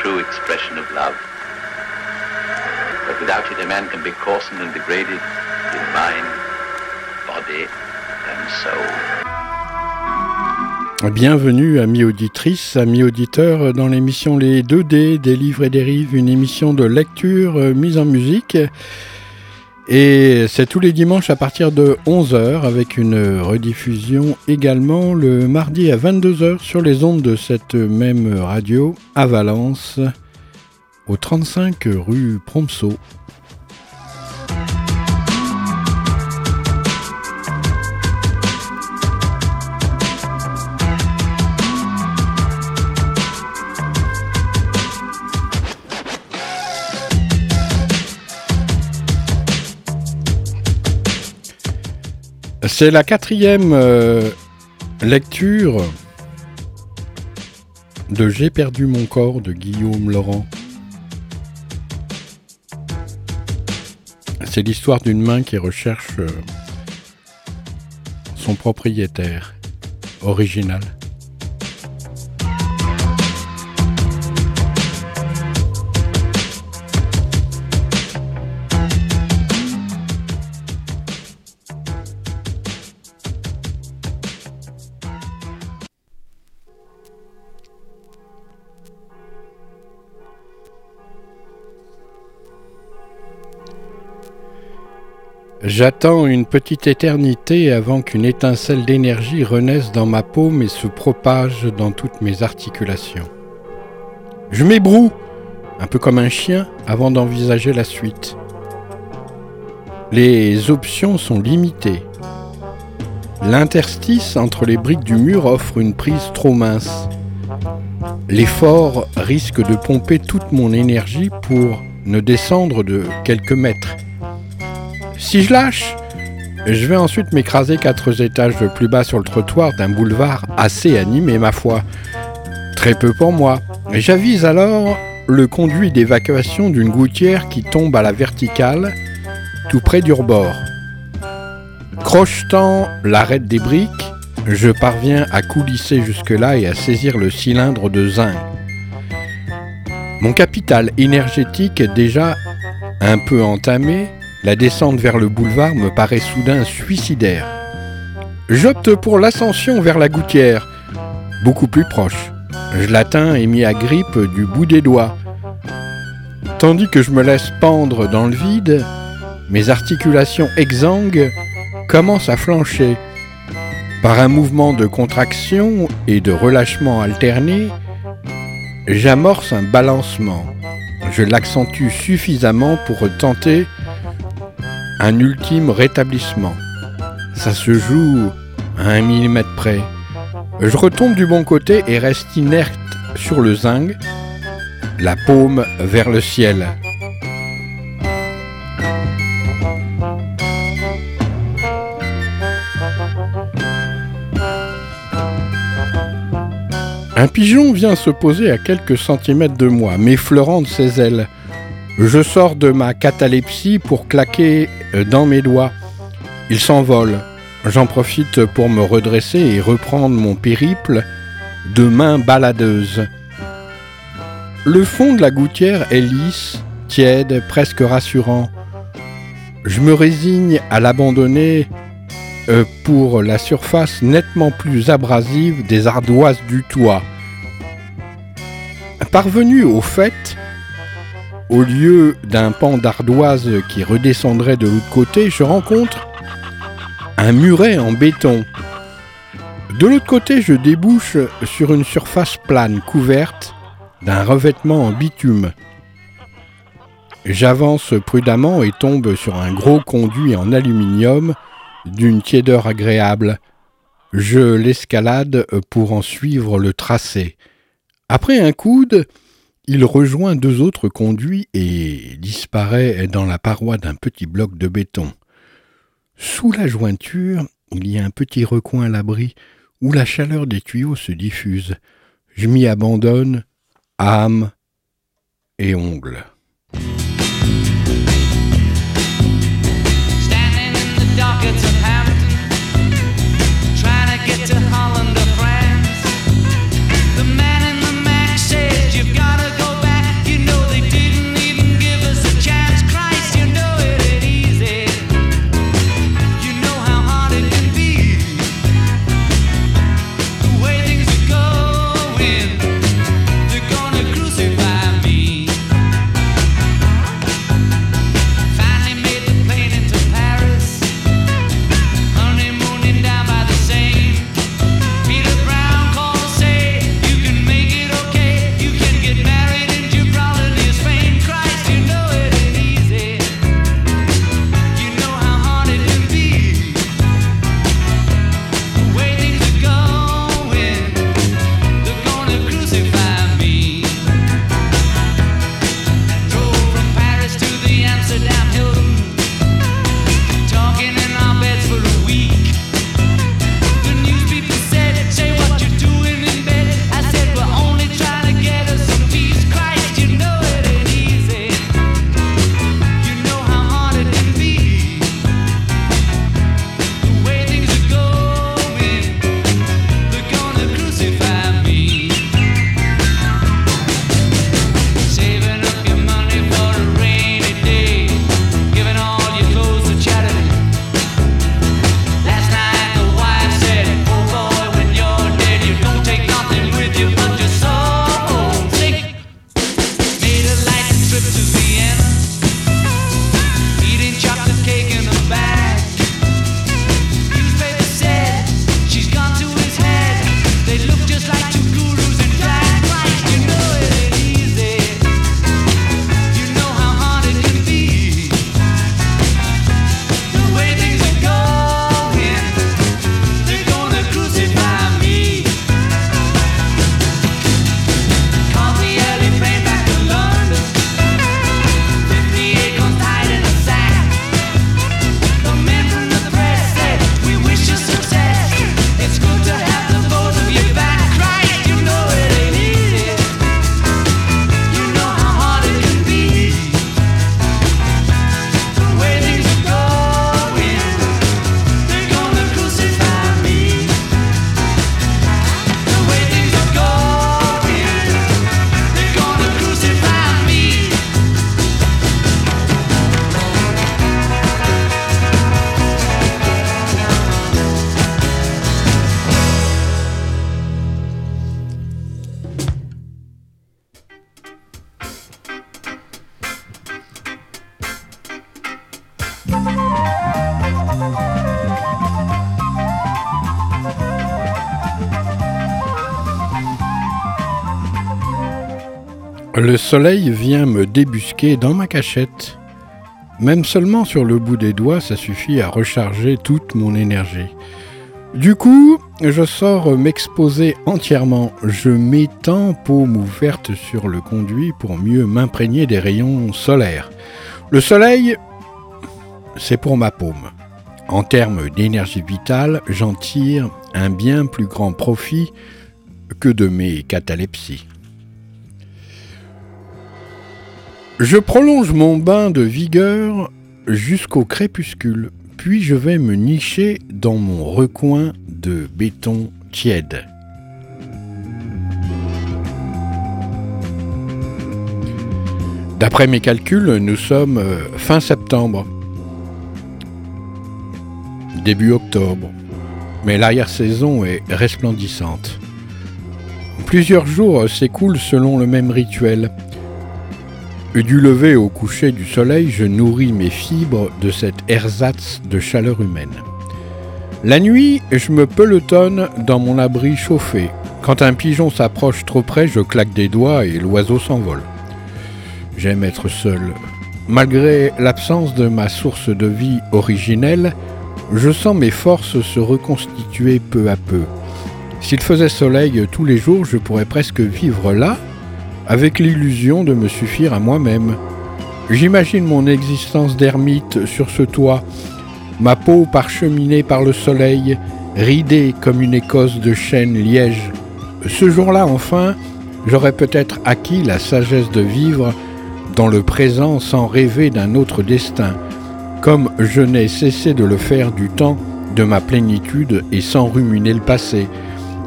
true expression of love. But without it, a man can be coarsened and degraded in mind, body, and soul. Bienvenue, amis auditrices, amis auditeurs, dans l'émission Les 2D des livres et des rives, une émission de lecture euh, mise en musique. Et c'est tous les dimanches à partir de 11h avec une rediffusion également le mardi à 22h sur les ondes de cette même radio à Valence, au 35 rue Promso. C'est la quatrième euh, lecture de J'ai perdu mon corps de Guillaume Laurent. C'est l'histoire d'une main qui recherche euh, son propriétaire original. J'attends une petite éternité avant qu'une étincelle d'énergie renaisse dans ma paume et se propage dans toutes mes articulations. Je m'ébroue, un peu comme un chien, avant d'envisager la suite. Les options sont limitées. L'interstice entre les briques du mur offre une prise trop mince. L'effort risque de pomper toute mon énergie pour ne descendre de quelques mètres. Si je lâche, je vais ensuite m'écraser quatre étages plus bas sur le trottoir d'un boulevard assez animé, ma foi. Très peu pour moi. J'avise alors le conduit d'évacuation d'une gouttière qui tombe à la verticale, tout près du rebord. Crochetant l'arête des briques, je parviens à coulisser jusque-là et à saisir le cylindre de zinc. Mon capital énergétique est déjà un peu entamé, la descente vers le boulevard me paraît soudain suicidaire. J'opte pour l'ascension vers la gouttière, beaucoup plus proche. Je l'atteins et m'y agrippe du bout des doigts. Tandis que je me laisse pendre dans le vide, mes articulations exsangues commencent à flancher. Par un mouvement de contraction et de relâchement alterné, j'amorce un balancement. Je l'accentue suffisamment pour tenter un ultime rétablissement. Ça se joue à un millimètre près. Je retombe du bon côté et reste inerte sur le zinc, la paume vers le ciel. Un pigeon vient se poser à quelques centimètres de moi, m'effleurant de ses ailes. Je sors de ma catalepsie pour claquer euh, dans mes doigts. Il s'envole. J'en profite pour me redresser et reprendre mon périple de main baladeuse. Le fond de la gouttière est lisse, tiède, presque rassurant. Je me résigne à l'abandonner euh, pour la surface nettement plus abrasive des ardoises du toit. Parvenu au fait, au lieu d'un pan d'ardoise qui redescendrait de l'autre côté, je rencontre un muret en béton. De l'autre côté, je débouche sur une surface plane couverte d'un revêtement en bitume. J'avance prudemment et tombe sur un gros conduit en aluminium d'une tiédeur agréable. Je l'escalade pour en suivre le tracé. Après un coude, Il rejoint deux autres conduits et disparaît dans la paroi d'un petit bloc de béton. Sous la jointure, il y a un petit recoin à l'abri où la chaleur des tuyaux se diffuse. Je m'y abandonne, âme et ongles. Soleil vient me débusquer dans ma cachette. Même seulement sur le bout des doigts, ça suffit à recharger toute mon énergie. Du coup, je sors m'exposer entièrement. Je m'étends paume ouverte sur le conduit pour mieux m'imprégner des rayons solaires. Le soleil, c'est pour ma paume. En termes d'énergie vitale, j'en tire un bien plus grand profit que de mes catalepsies. Je prolonge mon bain de vigueur jusqu'au crépuscule, puis je vais me nicher dans mon recoin de béton tiède. D'après mes calculs, nous sommes euh, fin septembre, début octobre, mais l'arrière-saison est resplendissante. Plusieurs jours s'écoulent selon le même rituel. Du lever au coucher du soleil, je nourris mes fibres de cet ersatz de chaleur humaine. La nuit, je me pelotonne dans mon abri chauffé. Quand un pigeon s'approche trop près, je claque des doigts et l'oiseau s'envole. J'aime être seul. Malgré l'absence de ma source de vie originelle, je sens mes forces se reconstituer peu à peu. S'il faisait soleil tous les jours, je pourrais presque vivre là, avec l'illusion de me suffire à moi-même. J'imagine mon existence d'ermite sur ce toit, ma peau parcheminée par le soleil, ridée comme une écosse de chêne liège. Ce jour-là, enfin, j'aurais peut-être acquis la sagesse de vivre dans le présent sans rêver d'un autre destin, comme je n'ai cessé de le faire du temps de ma plénitude et sans ruminer le passé,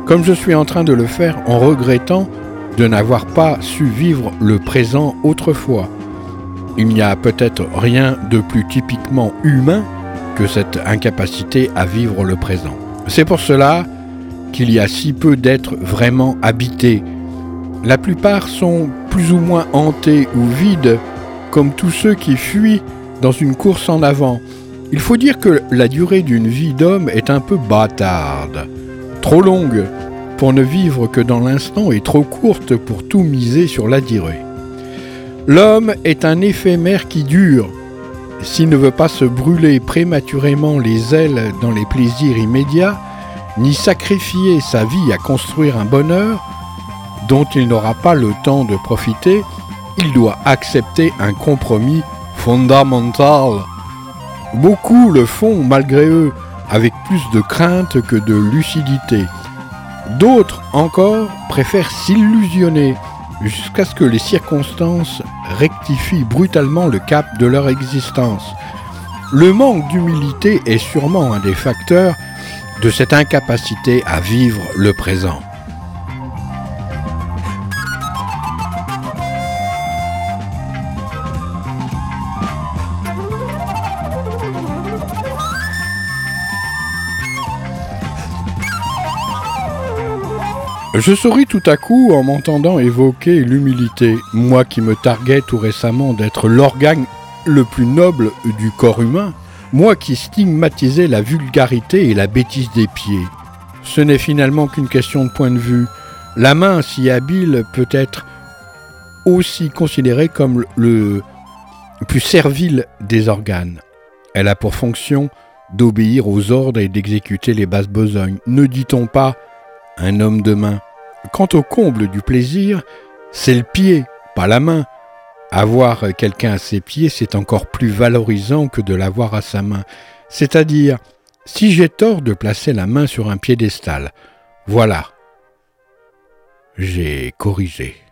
comme je suis en train de le faire en regrettant de n'avoir pas su vivre le présent autrefois. Il n'y a peut-être rien de plus typiquement humain que cette incapacité à vivre le présent. C'est pour cela qu'il y a si peu d'êtres vraiment habités. La plupart sont plus ou moins hantés ou vides, comme tous ceux qui fuient dans une course en avant. Il faut dire que la durée d'une vie d'homme est un peu bâtarde, trop longue pour ne vivre que dans l'instant et trop courte pour tout miser sur la durée. L'homme est un éphémère qui dure. S'il ne veut pas se brûler prématurément les ailes dans les plaisirs immédiats, ni sacrifier sa vie à construire un bonheur dont il n'aura pas le temps de profiter, il doit accepter un compromis fondamental. Beaucoup le font malgré eux, avec plus de crainte que de lucidité. D'autres encore préfèrent s'illusionner jusqu'à ce que les circonstances rectifient brutalement le cap de leur existence. Le manque d'humilité est sûrement un des facteurs de cette incapacité à vivre le présent. Je souris tout à coup en m'entendant évoquer l'humilité, moi qui me targuais tout récemment d'être l'organe le plus noble du corps humain, moi qui stigmatisais la vulgarité et la bêtise des pieds. Ce n'est finalement qu'une question de point de vue. La main si habile peut être aussi considérée comme le plus servile des organes. Elle a pour fonction d'obéir aux ordres et d'exécuter les basses besognes. Ne dit-on pas un homme de main. Quant au comble du plaisir, c'est le pied, pas la main. Avoir quelqu'un à ses pieds, c'est encore plus valorisant que de l'avoir à sa main. C'est-à-dire, si j'ai tort de placer la main sur un piédestal, voilà. J'ai corrigé.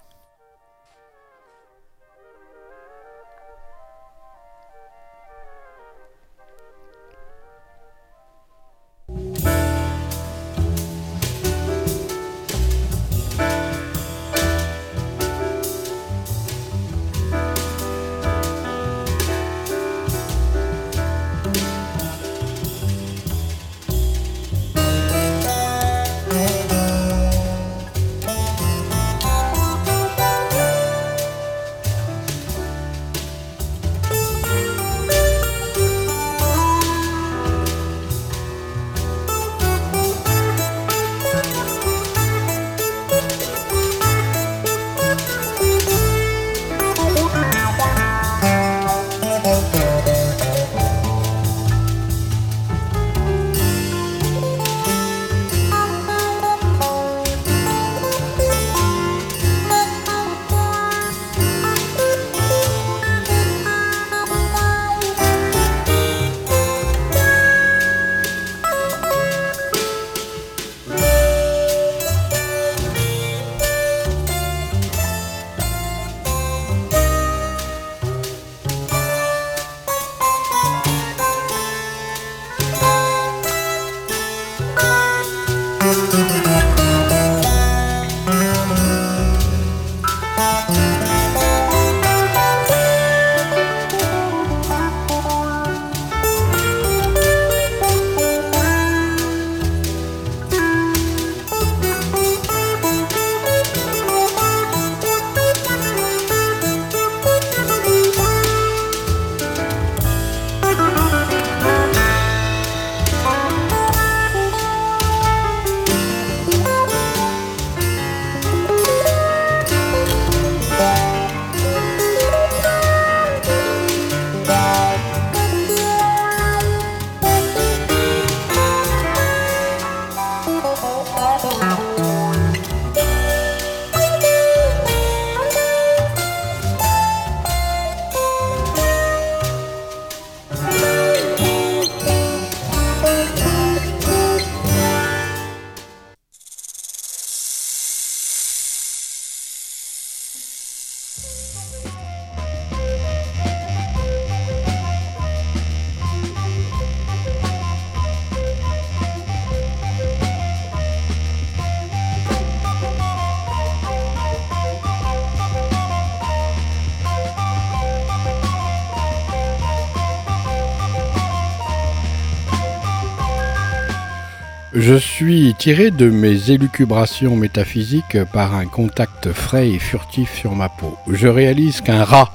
Tiré de mes élucubrations métaphysiques par un contact frais et furtif sur ma peau. Je réalise qu'un rat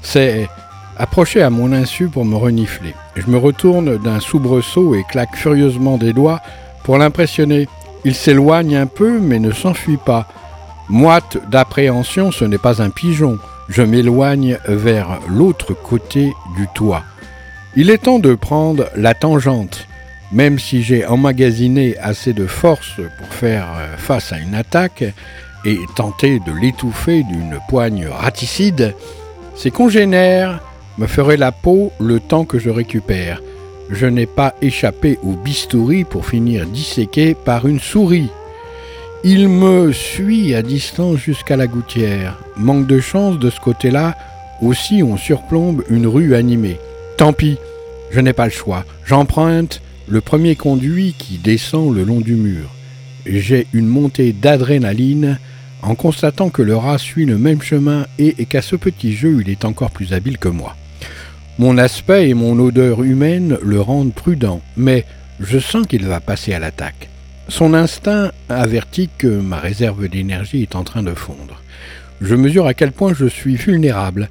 s'est approché à mon insu pour me renifler. Je me retourne d'un soubresaut et claque furieusement des doigts pour l'impressionner. Il s'éloigne un peu mais ne s'enfuit pas. Moite d'appréhension, ce n'est pas un pigeon. Je m'éloigne vers l'autre côté du toit. Il est temps de prendre la tangente. Même si j'ai emmagasiné assez de force pour faire euh, face à une attaque et tenter de l'étouffer d'une poigne raticide, ses congénères me feraient la peau le temps que je récupère. Je n'ai pas échappé au bistouri pour finir disséqué par une souris. Il me suit à distance jusqu'à la gouttière. Manque de chance de ce côté-là, aussi on surplombe une rue animée. Tant pis, je n'ai pas le choix. J'emprunte le premier conduit qui descend le long du mur. J'ai une montée d'adrénaline en constatant que le rat suit le même chemin et, qu'à ce petit jeu il est encore plus habile que moi. Mon aspect et mon odeur humaine le rendent prudent, mais je sens qu'il va passer à l'attaque. Son instinct avertit que ma réserve d'énergie est en train de fondre. Je mesure à quel point je suis vulnérable.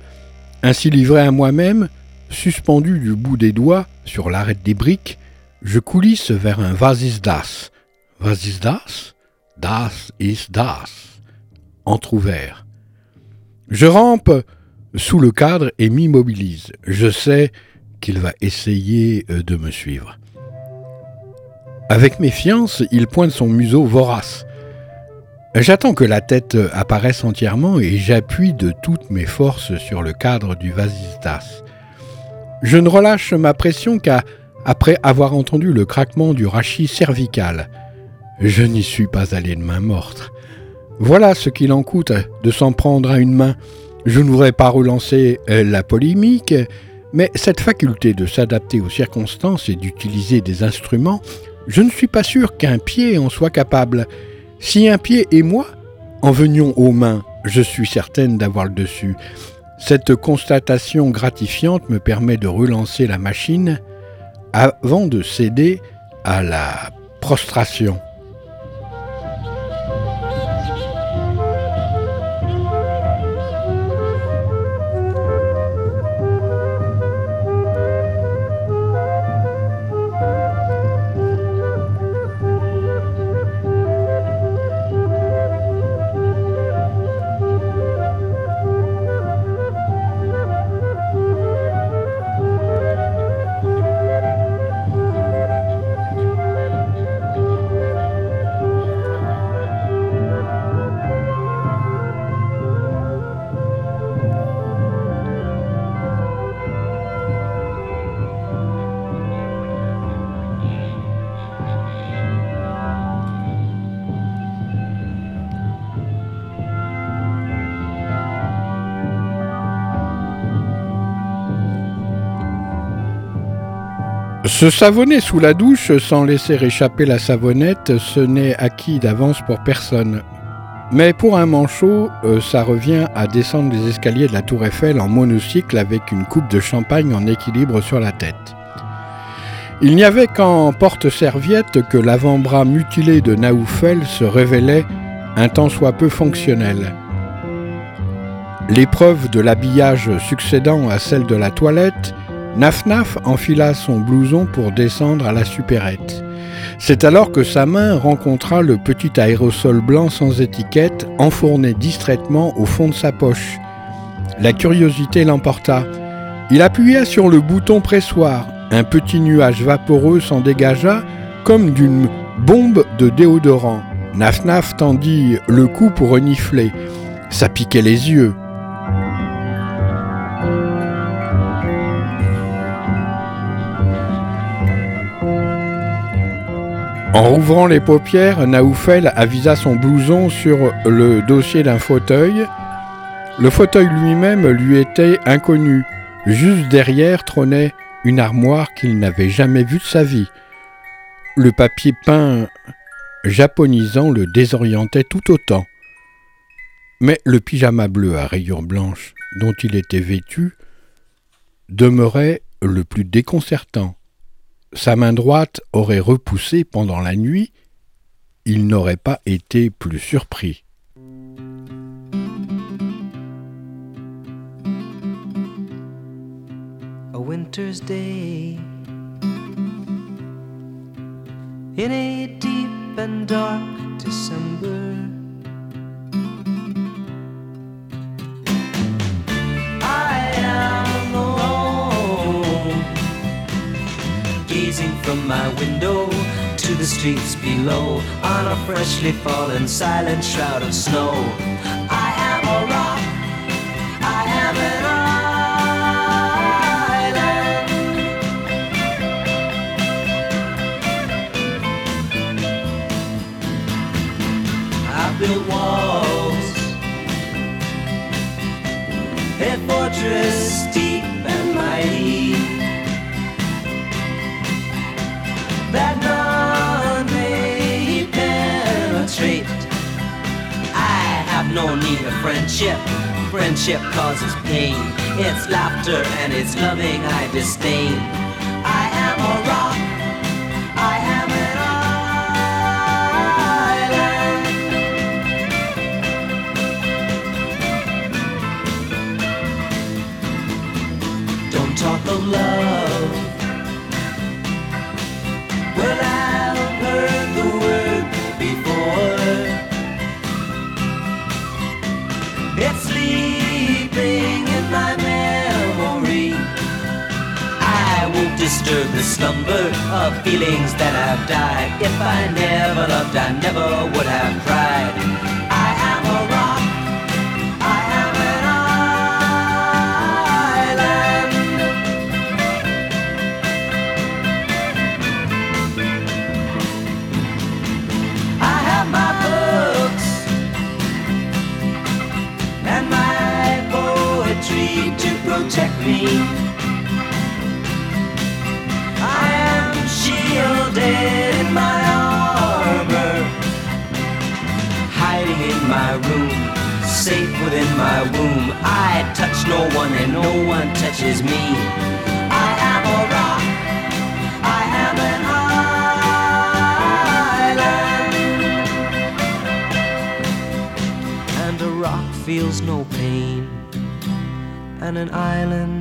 Ainsi livré à moi-même, suspendu du bout des doigts sur l'arête des briques, je coulisse vers un Vasis das. Vasis das? Das is das. Entrouvert. Je rampe sous le cadre et m'immobilise. Je sais qu'il va essayer euh, de me suivre. Avec méfiance, il pointe son museau vorace. J'attends que la tête apparaisse entièrement et j'appuie de toutes mes forces sur le cadre du vasistas. Je ne relâche ma pression qu'à après avoir entendu le craquement du rachis cervical. Je n'y suis pas allé de main morte. Voilà ce qu'il en coûte de s'en prendre à une main. Je ne voudrais pas relancer euh, la polémique, mais cette faculté de s'adapter aux circonstances et d'utiliser des instruments, je ne suis pas sûr qu'un pied en soit capable. Si un pied et moi en venions aux mains, je suis certaine d'avoir le dessus. Cette constatation gratifiante me permet de relancer la machine avant de céder à la prostration. Se savonner sous la douche sans laisser échapper la savonnette, ce n'est acquis d'avance pour personne. Mais pour un manchot, euh, ça revient à descendre les escaliers de la Tour Eiffel en monocycle avec une coupe de champagne en équilibre sur la tête. Il n'y avait qu'en porte-serviette que l'avant-bras mutilé de Naoufel se révélait un tant soit peu fonctionnel. L'épreuve de l'habillage succédant à celle de la toilette, Naf-Naf enfila son blouson pour descendre à la supérette. C'est alors que sa main rencontra le petit aérosol blanc sans étiquette enfourné distraitement au fond de sa poche. La curiosité l'emporta. Il appuya sur le bouton pressoir. Un petit nuage vaporeux s'en dégagea comme d'une bombe de déodorant. Naf-Naf tendit le cou pour renifler. Ça piquait les yeux. En rouvrant les paupières, Naoufel avisa son blouson sur le dossier d'un fauteuil. Le fauteuil lui-même lui était inconnu. Juste derrière trônait une armoire qu'il n'avait jamais vue de sa vie. Le papier peint japonisant le désorientait tout autant. Mais le pyjama bleu à rayures blanches dont il était vêtu demeurait le plus déconcertant. Sa main droite aurait repoussé pendant la nuit, il n'aurait pas été plus surpris. From my window to the streets below on a freshly fallen silent shroud of snow. I am a rock, I am an island. I built walls, a fortress no need of friendship. Friendship causes pain. It's laughter and it's loving I disdain. The slumber of feelings that have died. If I never loved, I never would have cried. I am a rock. I am an island. I have my books and my poetry to protect me. Shielded in my armor, hiding in my room, safe within my womb. I touch no one and no one touches me. I am a rock. I am an island. And a rock feels no pain, and an island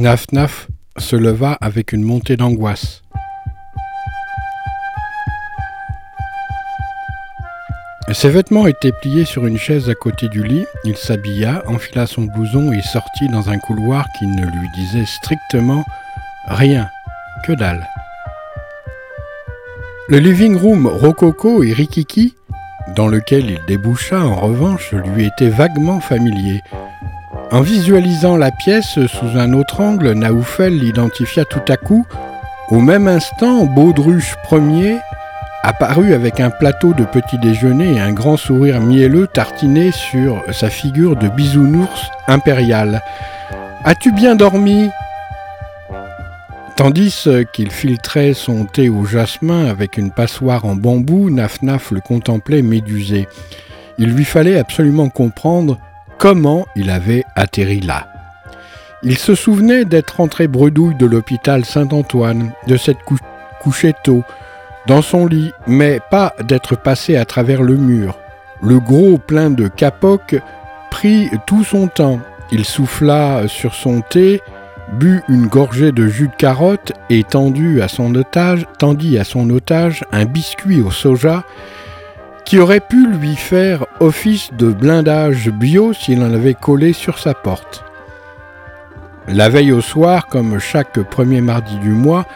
Naf Naf se leva avec une montée d'angoisse. Ses vêtements étaient pliés sur une chaise à côté du lit. Il s'habilla, enfila son blouson et sortit dans un couloir qui ne lui disait strictement rien, que dalle. Le living room rococo et rikiki, dans lequel il déboucha en revanche, lui était vaguement familier. En visualisant la pièce sous un autre angle, Naoufel l'identifia tout à coup. Au même instant, Baudruche Ier apparut avec un plateau de petit déjeuner et un grand sourire mielleux tartiné sur sa figure de bisounours impérial. As-tu bien dormi? Tandis qu'il filtrait son thé au jasmin avec une passoire en bambou, Naf-Naf le contemplait médusé. Il lui fallait absolument comprendre comment il avait atterri là. Il se souvenait d'être rentré bredouille de l'hôpital Saint-Antoine, de s'être cou tôt, dans son lit, mais pas d'être passé à travers le mur. Le gros plein de capoc prit tout son temps. Il souffla sur son thé, but une gorgée de jus de carotte et à son otage, tendit à son otage un biscuit au soja qui aurait pu lui faire office de blindage bio s'il en avait collé sur sa porte. La veille au soir, comme chaque premier mardi du mois,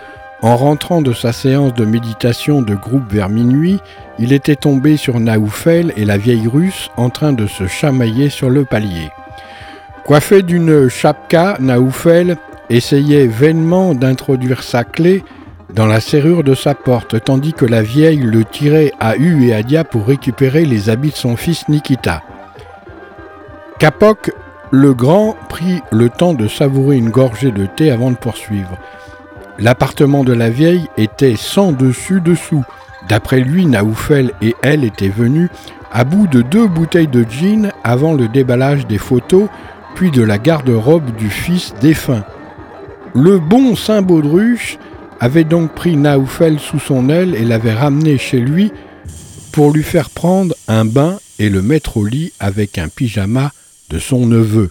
en rentrant de sa séance de méditation de groupe vers minuit, il était tombé sur Naoufel et la vieille russe en train de se chamailler sur le palier. Coiffé d'une chapka, Naoufel essayait vainement d'introduire sa clé dans la serrure de sa porte, tandis que la vieille le tirait à U et à Dia pour récupérer les habits de son fils Nikita. Kapok Le grand prit le temps de savourer une gorgée de thé avant de poursuivre. L'appartement de la vieille était sans dessus-dessous. D'après lui, Naoufel et elle étaient venus à bout de deux bouteilles de gin avant le déballage des photos, puis de la garde-robe du fils défunt. Le bon Saint Baudruche avait donc pris Naoufel sous son aile et l'avait ramené chez lui pour lui faire prendre un bain et le mettre au lit avec un pyjama de son neveu.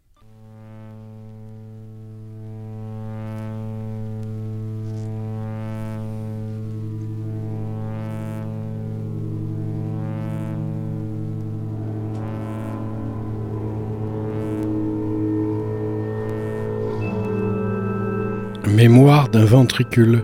Mémoire d'un ventricule.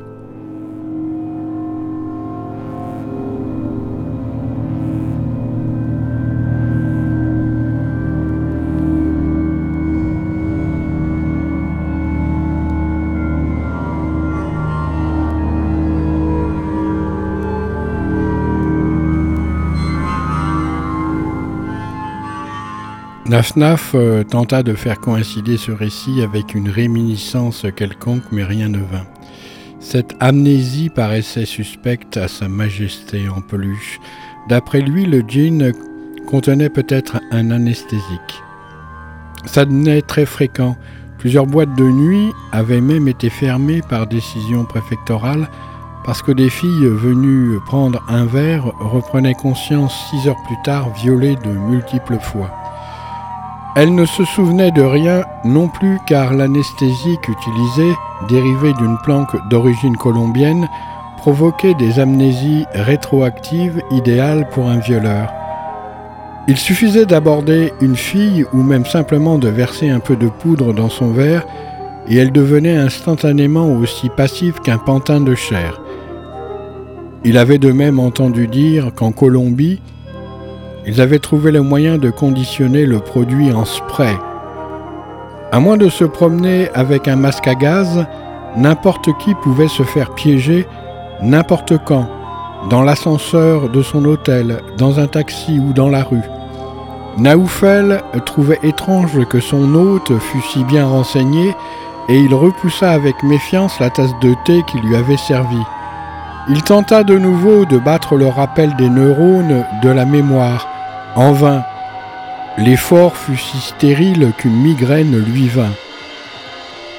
Nafnaf euh, tenta de faire coïncider ce récit avec une réminiscence quelconque, mais rien ne vint. Cette amnésie paraissait suspecte à sa majesté en peluche. D'après lui, le gin contenait peut-être un anesthésique. Ça devenait très fréquent. Plusieurs boîtes de nuit avaient même été fermées par décision préfectorale parce que des filles venues prendre un verre reprenaient conscience six heures plus tard violées de multiples fois. Elle ne se souvenait de rien non plus car l'anesthésique utilisée, dérivée d'une planque d'origine colombienne, provoquait des amnésies rétroactives idéales pour un violeur. Il suffisait d'aborder une fille ou même simplement de verser un peu de poudre dans son verre et elle devenait instantanément aussi passive qu'un pantin de chair. Il avait de même entendu dire qu'en Colombie, ils avaient trouvé le moyen de conditionner le produit en spray. À moins de se promener avec un masque à gaz, n'importe qui pouvait se faire piéger n'importe quand, dans l'ascenseur de son hôtel, dans un taxi ou dans la rue. Naoufel trouvait étrange que son hôte fût si bien renseigné et il repoussa avec méfiance la tasse de thé qui lui avait servi. Il tenta de nouveau de battre le rappel des neurones de la mémoire, en vain. L'effort fut si stérile qu'une migraine lui vint.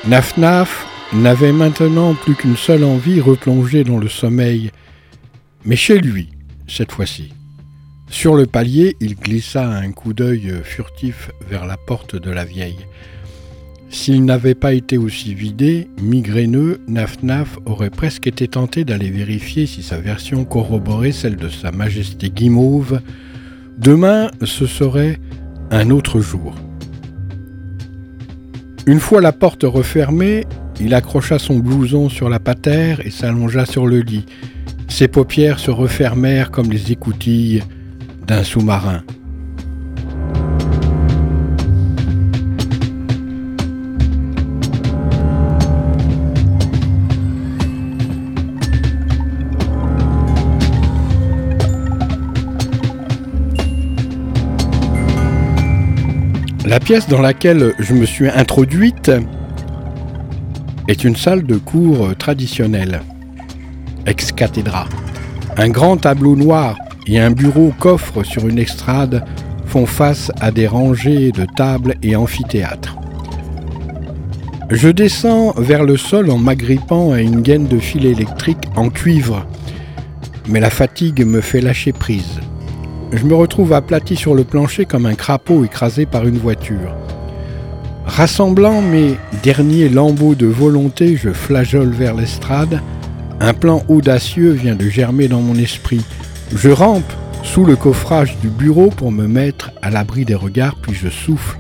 Nafnaf n'avait maintenant plus qu'une seule envie, replonger dans le sommeil. Mais chez lui, cette fois-ci. Sur le palier, il glissa un coup d'œil furtif vers la porte de la vieille. S'il n'avait pas été aussi vidé, migraineux, Nafnaf aurait presque été tenté d'aller vérifier si sa version corroborait celle de sa majesté guimauve, Demain, ce serait un autre jour. Une fois la porte refermée, il accrocha son blouson sur la patère et s'allongea sur le lit. Ses paupières se refermèrent comme les écoutilles d'un sous-marin. La pièce dans laquelle je me suis introduite est une salle de cours traditionnelle, ex-cathédra. Un grand tableau noir et un bureau coffre sur une estrade font face à des rangées de tables et amphithéâtres. Je descends vers le sol en m'agrippant à une gaine de fil électrique en cuivre, mais la fatigue me fait lâcher prise je me retrouve aplati sur le plancher comme un crapaud écrasé par une voiture. Rassemblant mes derniers lambeaux de volonté, je flageole vers l'estrade. Un plan audacieux vient de germer dans mon esprit. Je rampe sous le coffrage du bureau pour me mettre à l'abri des regards, puis je souffle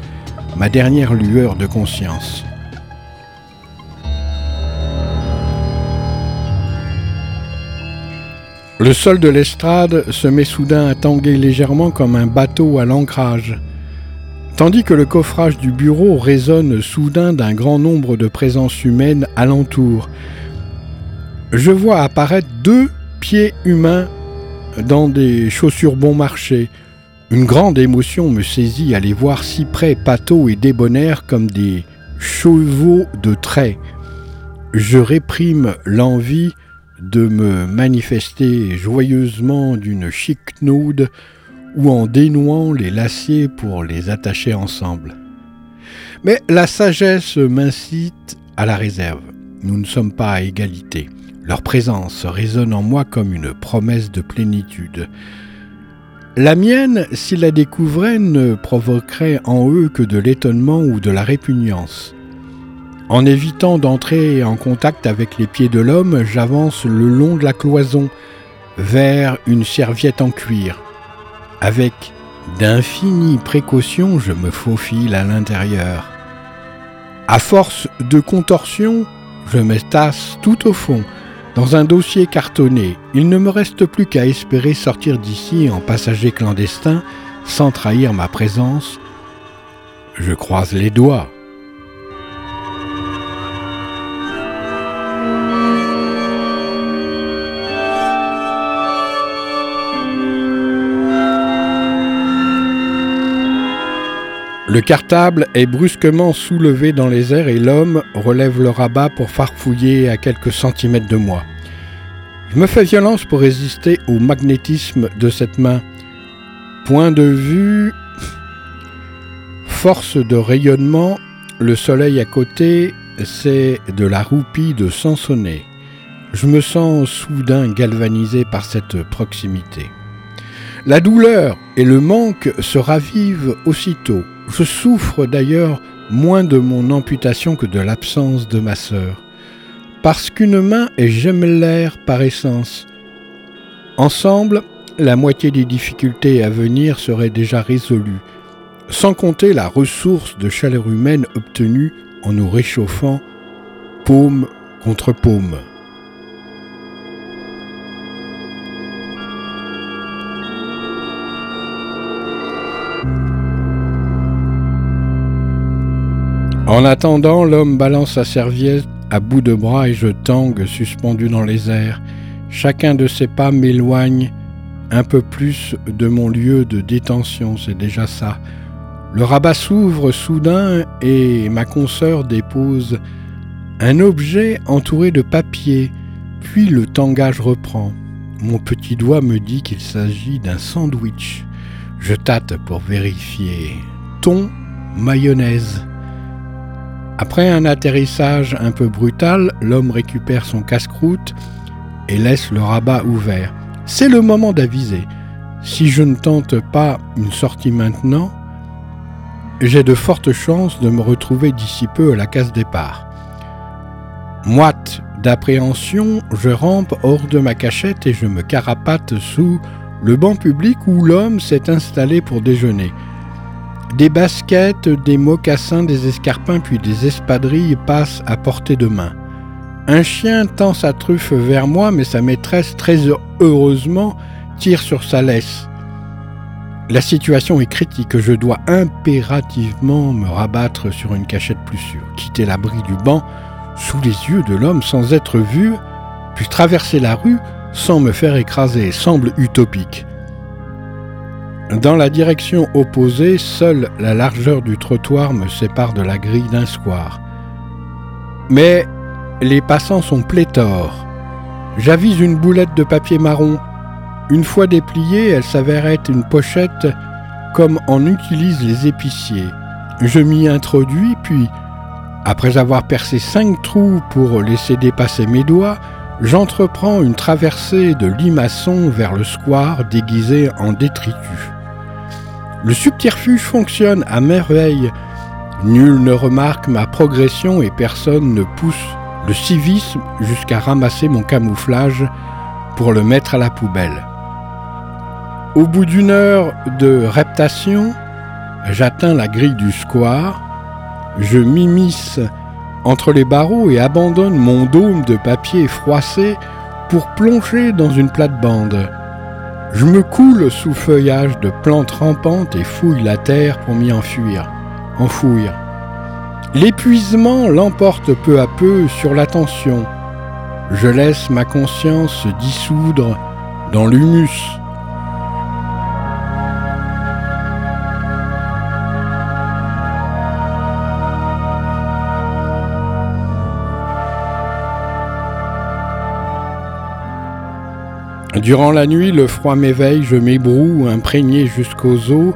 ma dernière lueur de conscience. Le sol de l'estrade se met soudain à tanguer légèrement comme un bateau à l'ancrage, tandis que le coffrage du bureau résonne soudain d'un grand nombre de présences humaines alentour. Je vois apparaître deux pieds humains dans des chaussures bon marché. Une grande émotion me saisit à les voir si près, pâteaux et débonnaires comme des chevaux de trait. je réprime l'envie de me manifester joyeusement d'une chic noude ou en dénouant les lacets pour les attacher ensemble. Mais la sagesse m'incite à la réserve. Nous ne sommes pas à égalité. Leur présence résonne en moi comme une promesse de plénitude. La mienne, s'ils la découvraient, ne provoquerait en eux que de l'étonnement ou de la répugnance. En évitant d'entrer en contact avec les pieds de l'homme, j'avance le long de la cloison vers une serviette en cuir. Avec d'infinies précautions, je me faufile à l'intérieur. À force de contorsion, je me tasse tout au fond, dans un dossier cartonné. Il ne me reste plus qu'à espérer sortir d'ici en passager clandestin sans trahir ma présence. Je croise les doigts. Le cartable est brusquement soulevé dans les airs et l'homme relève le rabat pour farfouiller à quelques centimètres de moi. Je me fais violence pour résister au magnétisme de cette main. Point de vue, force de rayonnement, le soleil à côté, c'est de la roupie de Sansonnet. Je me sens soudain galvanisé par cette proximité. La douleur et le manque se ravivent aussitôt. Je souffre d'ailleurs moins de mon amputation que de l'absence de ma sœur, parce qu'une main est gemellaire par essence. Ensemble, la moitié des difficultés à venir seraient déjà résolues, sans compter la ressource de chaleur humaine obtenue en nous réchauffant paume contre paume. En attendant, l'homme balance sa serviette à bout de bras et je tangue suspendu dans les airs. Chacun de ses pas m'éloigne un peu plus de mon lieu de détention, c'est déjà ça. Le rabat s'ouvre soudain et ma consoeur dépose un objet entouré de papier, puis le tangage reprend. Mon petit doigt me dit qu'il s'agit d'un sandwich. Je tâte pour vérifier. Thon, mayonnaise. Après un atterrissage un peu brutal, l'homme récupère son casse-croûte et laisse le rabat ouvert. C'est le moment d'aviser. Si je ne tente pas une sortie maintenant, j'ai de fortes chances de me retrouver d'ici peu à la case départ. Moite d'appréhension, je rampe hors de ma cachette et je me carapate sous le banc public où l'homme s'est installé pour déjeuner. Des baskets, des mocassins, des escarpins puis des espadrilles passent à portée de main. Un chien tend sa truffe vers moi, mais sa maîtresse, très heureusement, tire sur sa laisse. La situation est critique, je dois impérativement me rabattre sur une cachette plus sûre, quitter l'abri du banc sous les yeux de l'homme sans être vu, puis traverser la rue sans me faire écraser, semble utopique. Dans la direction opposée, seule la largeur du trottoir me sépare de la grille d'un square. Mais les passants sont pléthores. J'avise une boulette de papier marron. Une fois dépliée, elle s'avère être une pochette comme en utilisent les épiciers. Je m'y introduis, puis, après avoir percé cinq trous pour laisser dépasser mes doigts, j'entreprends une traversée de limaçon vers le square déguisé en détritus. Le subterfuge fonctionne à merveille. Nul ne remarque ma progression et personne ne pousse le civisme jusqu'à ramasser mon camouflage pour le mettre à la poubelle. Au bout d'une heure de reptation, j'atteins la grille du square, je m'immisce entre les barreaux et abandonne mon dôme de papier froissé pour plonger dans une plate-bande. Je me coule sous feuillage de plantes rampantes et fouille la terre pour m'y enfuir, enfouir. L'épuisement l'emporte peu à peu sur l'attention. Je laisse ma conscience se dissoudre dans l'humus. Durant la nuit, le froid m'éveille, je m'ébroue, imprégné jusqu'aux os.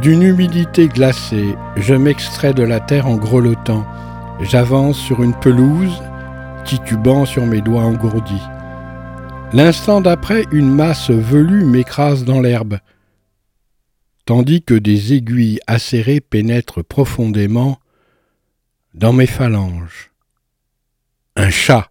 D'une humidité glacée, je m'extrais de la terre en grelottant. J'avance sur une pelouse, titubant sur mes doigts engourdis. L'instant d'après, une masse velue m'écrase dans l'herbe, tandis que des aiguilles acérées pénètrent profondément dans mes phalanges. Un chat.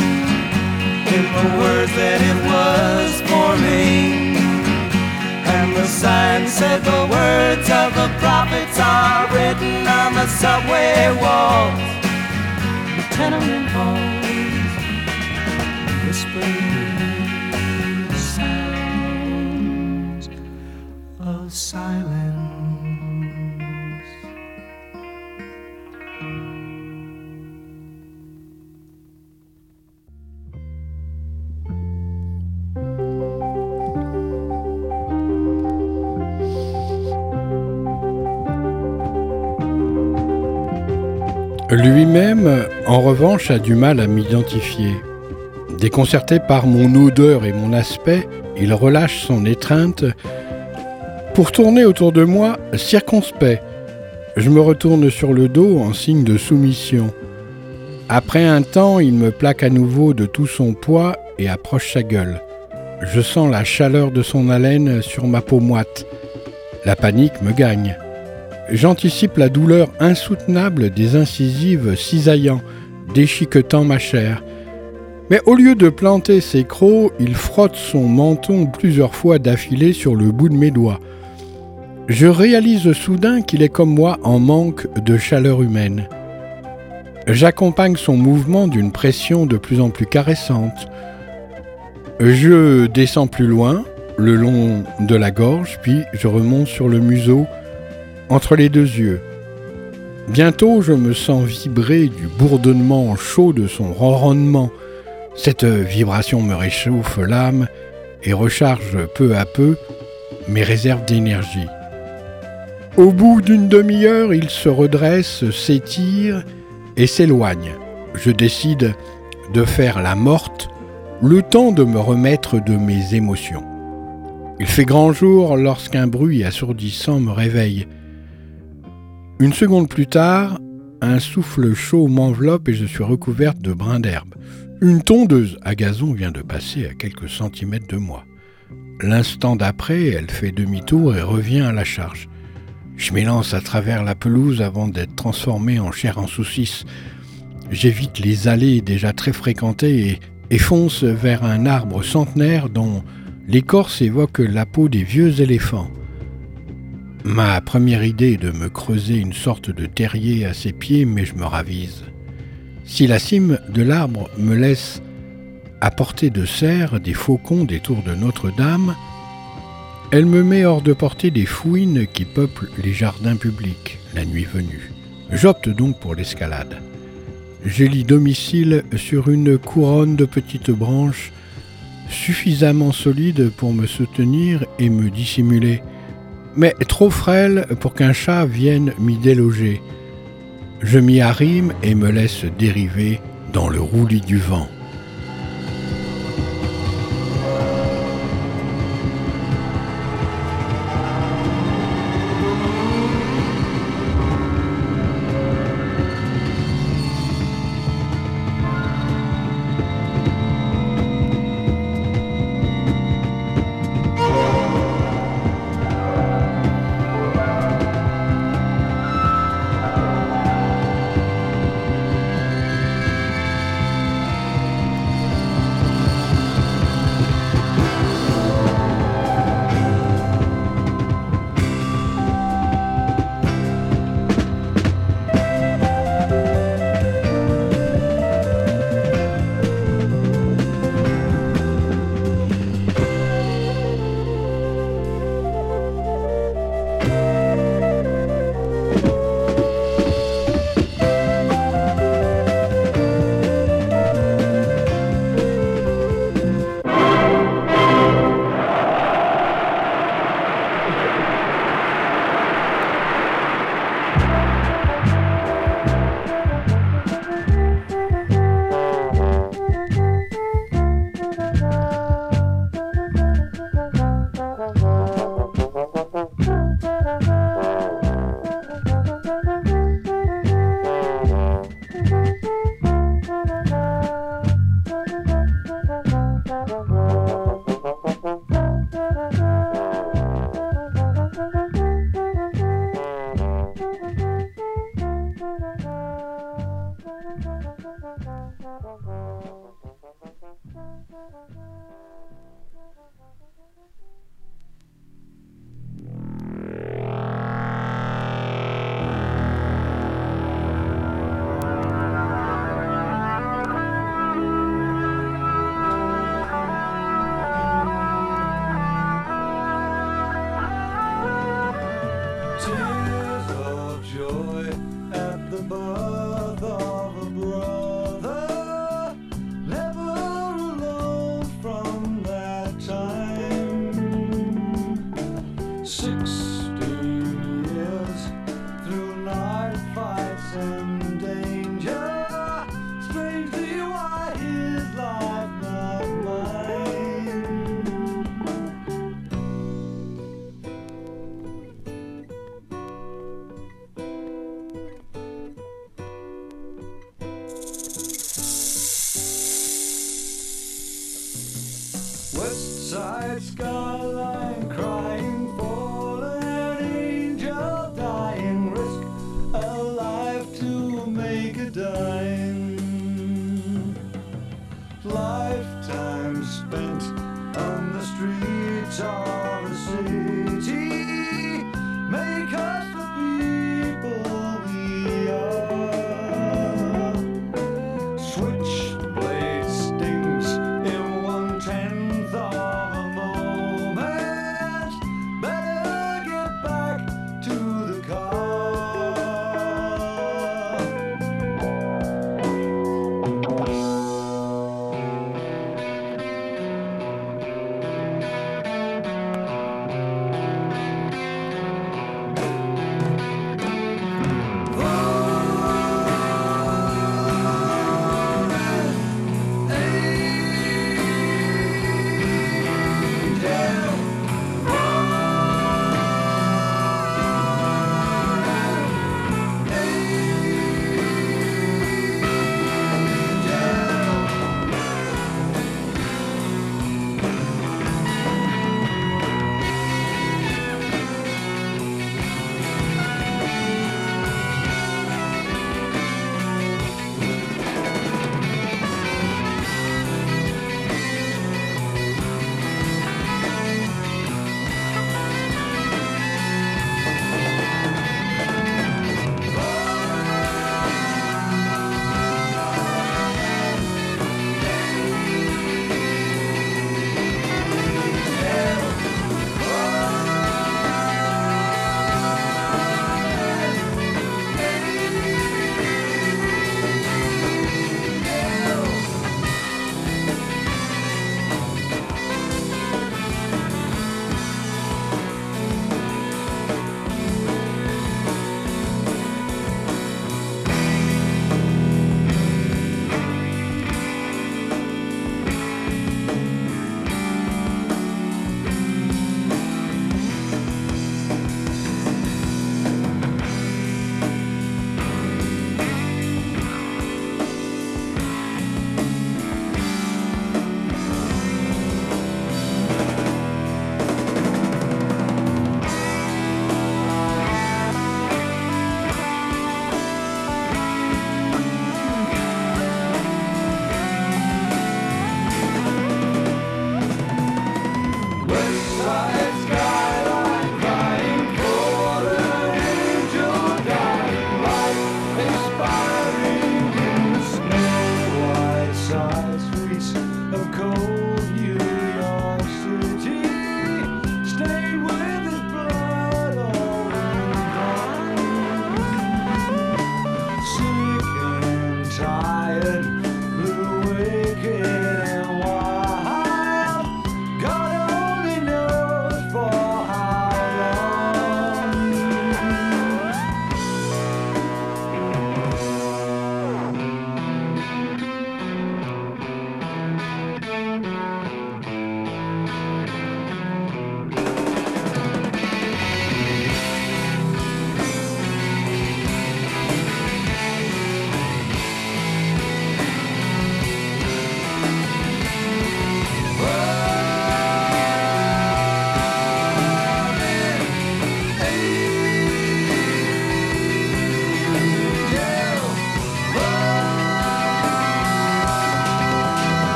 the words that it was forming. And the sign said the words of the prophets are written on the subway walls, the tenement halls Lui-même, en revanche, a du mal à m'identifier. Déconcerté par mon odeur et mon aspect, il relâche son étreinte pour tourner autour de moi circonspect. Je me retourne sur le dos en signe de soumission. Après un temps, il me plaque à nouveau de tout son poids et approche sa gueule. Je sens la chaleur de son haleine sur ma peau moite. La panique me gagne. J'anticipe la douleur insoutenable des incisives cisaillant, déchiquetant ma chair. Mais au lieu de planter ses crocs, il frotte son menton plusieurs fois d'affilée sur le bout de mes doigts. Je réalise soudain qu'il est comme moi en manque de chaleur humaine. J'accompagne son mouvement d'une pression de plus en plus caressante. Je descends plus loin, le long de la gorge, puis je remonte sur le museau, entre les deux yeux. Bientôt, je me sens vibrer du bourdonnement chaud de son ronronnement, cette vibration me réchauffe l'âme et recharge peu à peu mes réserves d'énergie. Au bout d'une demi-heure, il se redresse, s'étire et s'éloigne. Je décide de faire la morte, le temps de me remettre de mes émotions. Il fait grand jour lorsqu'un bruit assourdissant me réveille. Une seconde plus tard, un souffle chaud m'enveloppe et je suis recouverte de brins d'herbe. Une tondeuse à gazon vient de passer à quelques centimètres de moi. L'instant d'après, elle fait demi-tour et revient à la charge. Je m'élance à travers la pelouse avant d'être transformé en chair en saucisse. J'évite les allées déjà très fréquentées et, fonce vers un arbre centenaire dont l'écorce évoque la peau des vieux éléphants. Ma première idée est de me creuser une sorte de terrier à ses pieds, mais je me ravise. Si la cime de l'arbre me laisse à portée de serre des faucons des tours de Notre-Dame, elle me met hors de portée des fouines qui peuplent les jardins publics la nuit venue. J'opte donc pour l'escalade. lis domicile sur une couronne de petites branches suffisamment solides pour me soutenir et me dissimuler, mais trop frêles pour qu'un chat vienne m'y déloger. Je m'y arrime et me laisse dériver dans le roulis du vent.